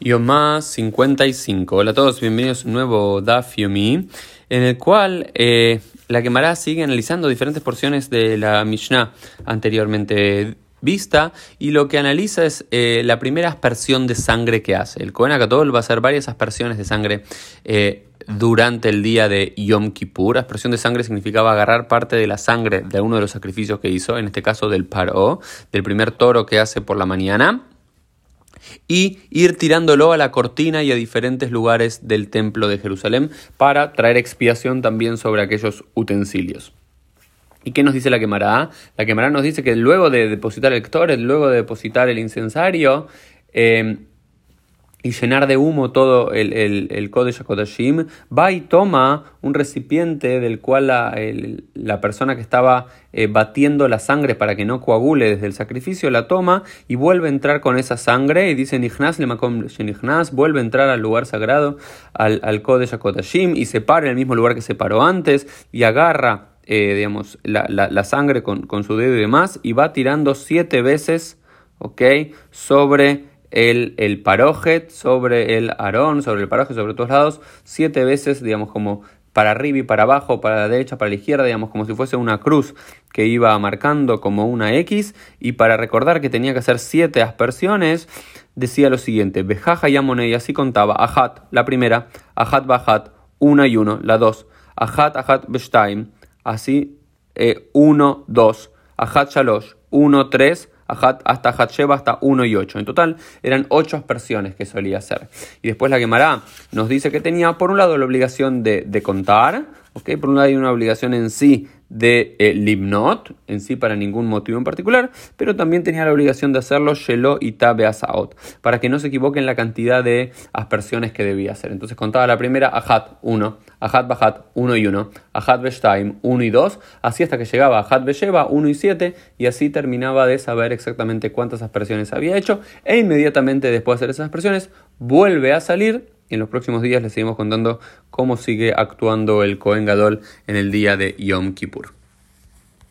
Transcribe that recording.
Yomá 55. Hola a todos, bienvenidos a un nuevo Daf Yomi, en el cual eh, la Gemara sigue analizando diferentes porciones de la Mishnah anteriormente vista y lo que analiza es eh, la primera aspersión de sangre que hace. El Kohen Akatol va a hacer varias aspersiones de sangre eh, durante el día de Yom Kippur. Aspersión de sangre significaba agarrar parte de la sangre de uno de los sacrificios que hizo, en este caso del Paro, del primer toro que hace por la mañana y ir tirándolo a la cortina y a diferentes lugares del templo de Jerusalén para traer expiación también sobre aquellos utensilios. ¿Y qué nos dice la quemará? La quemará nos dice que luego de depositar el ktoret, luego de depositar el incensario, eh, y llenar de humo todo el, el, el Kodesh va y toma un recipiente del cual la, persona que estaba eh, batiendo la sangre para que no coagule desde el sacrificio la toma y vuelve a entrar con esa sangre y dice Nichnas le vuelve a entrar al lugar sagrado, al, al Kodesh y se para en el mismo lugar que se paró antes y agarra eh, digamos, la, la, sangre con, con, su dedo y demás y va tirando siete veces ¿ok? sobre el, el parojet sobre el arón, sobre el parojet, sobre todos lados, siete veces, digamos, como para arriba y para abajo, para la derecha, para la izquierda, digamos, como si fuese una cruz que iba marcando como una X, y para recordar que tenía que hacer siete aspersiones, decía lo siguiente, Bejaja y Amone, y así contaba, Ajat, la primera, Ajat Bajat, una y uno, la dos, Ajat Ajat Beshtaim, así, eh, uno, dos, Ajat Shalosh, uno, tres, hasta Hatsheba hasta 1 y 8. En total eran 8 aspersiones que solía hacer. Y después la Gemara nos dice que tenía por un lado la obligación de, de contar, ¿okay? por un lado hay una obligación en sí de eh, Libnot, en sí para ningún motivo en particular, pero también tenía la obligación de hacerlo Shelo y Tabe Asaot, para que no se equivoque en la cantidad de aspersiones que debía hacer. Entonces contaba la primera Ahat 1, Ahat Bahat 1 y 1, Ahat Beshtaim 1 y 2, así hasta que llegaba Ahat Besheba 1 y 7, y así terminaba de saber exactamente cuántas aspersiones había hecho, e inmediatamente después de hacer esas aspersiones vuelve a salir en los próximos días les seguimos contando cómo sigue actuando el Cohen Gadol en el día de Yom Kippur.